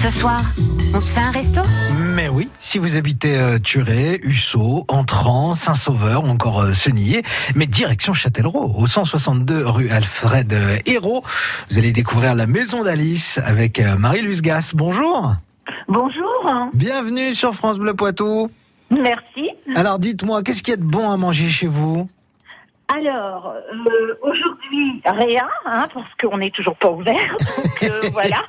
Ce soir, on se fait un resto? Mais oui, si vous habitez euh, Turé, Hussau, Entrant, Saint-Sauveur ou encore euh, Senillé, mais direction Châtellerault, au 162 rue Alfred euh, Hérault, vous allez découvrir la maison d'Alice avec euh, Marie-Luce Gasse. Bonjour Bonjour, Bienvenue sur France Bleu Poitou. merci. Alors dites-moi, qu'est-ce qu'il y a de bon à manger chez vous? Alors, euh, aujourd'hui, rien, hein, parce qu'on n'est toujours pas ouvert, donc euh, voilà.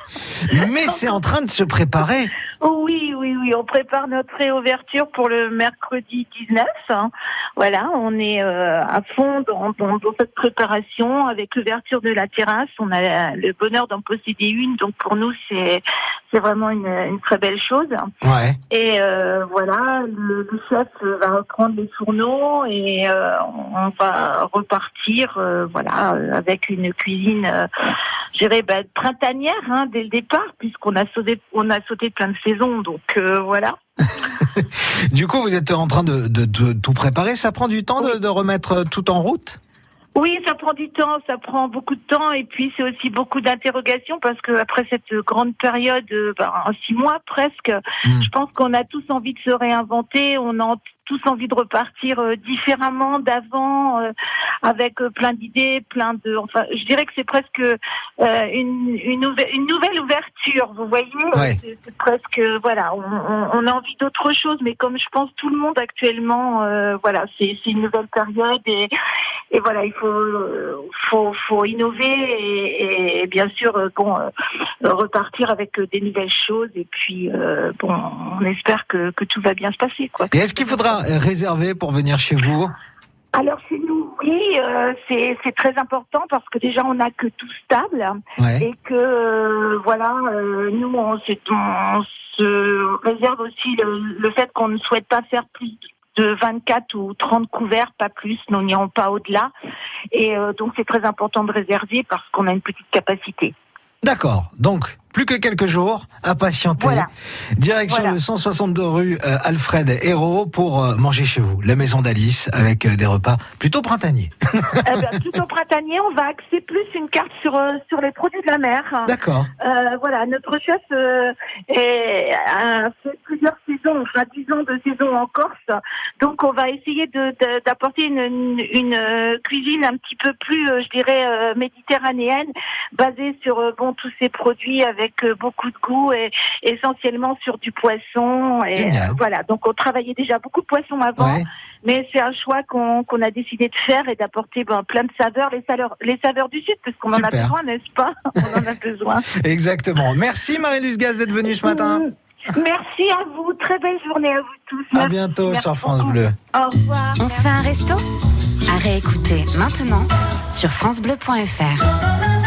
Mais c'est en train de se préparer. Oui, oui, oui, on prépare notre réouverture pour le mercredi 19. hein. Voilà, on est euh, à fond dans, dans, dans cette préparation avec l'ouverture de la terrasse. On a le bonheur d'en posséder une, donc pour nous, c'est c'est vraiment une, une très belle chose. Ouais. Et euh, voilà, le, le chef va reprendre les fourneaux et euh, on va repartir, voilà, avec une cuisine, je dirais, bah, printanière hein, dès le départ, puisqu'on a sauté, on a sauté plein de donc euh, voilà. Du coup, vous êtes en train de, de- de tout préparer. Ça prend du temps de, de remettre tout en route? Oui, ça prend du temps, ça prend beaucoup de temps, et puis c'est aussi beaucoup d'interrogations parce que après cette grande période, euh, ben, six mois presque, Mm. je pense qu'on a tous envie de se réinventer, on a tous envie de repartir euh, différemment d'avant, euh, avec euh, plein d'idées, plein de, enfin, je dirais que c'est presque euh, une, une, ouver- une nouvelle ouverture, vous voyez, Ouais. c'est presque, voilà, on, on- on a envie d'autre chose, mais comme je pense tout le monde actuellement, euh, voilà, c'est c'est une nouvelle période et et voilà, il faut faut, faut innover et, et bien sûr euh, bon euh, repartir avec euh, des nouvelles choses et puis euh, bon on espère que, que tout va bien se passer quoi. Et est-ce qu'il faudra réserver pour venir chez vous? Alors chez nous oui euh, c'est c'est très important parce que déjà on n'a que tout stable Ouais. et que euh, voilà euh, nous on se, on se réserve aussi le, le fait qu'on ne souhaite pas faire plus de 24 ou 30 couverts, pas plus, nous n'irons pas au-delà. Et euh, donc c'est très important de réserver parce qu'on a une petite capacité. D'accord. Donc, plus que quelques jours à patienter. Voilà. Direction Voilà. le 162 rue euh, Alfred Hérault pour euh, manger chez vous. La maison d'Alice avec euh, des repas plutôt printaniers. Ben, plutôt printanier, on va axer plus une carte sur sur les produits de la mer. D'accord. Voilà, notre chef est- a enfin 10 ans de saison en Corse. Donc on va essayer de- de- d'apporter une, une, euh, cuisine un petit peu plus, euh, je dirais, euh, méditerranéenne, basée sur bon tous ces produits avec beaucoup de goût et essentiellement sur du poisson. Et Génial. voilà, donc on travaillait déjà beaucoup de poisson avant. Ouais. Mais c'est un choix qu'on qu'on a décidé de faire et d'apporter ben, plein de saveurs, les saveurs, les saveurs du Sud, parce qu'on en a besoin, n'est-ce pas? On en a besoin. Exactement. Merci Marie-Luce Gaz d'être venue ce matin. Merci à vous, très belle journée à vous tous. À bientôt merci sur France beaucoup. Bleu. Au revoir. On se fait un resto À réécouter maintenant sur FranceBleu.fr.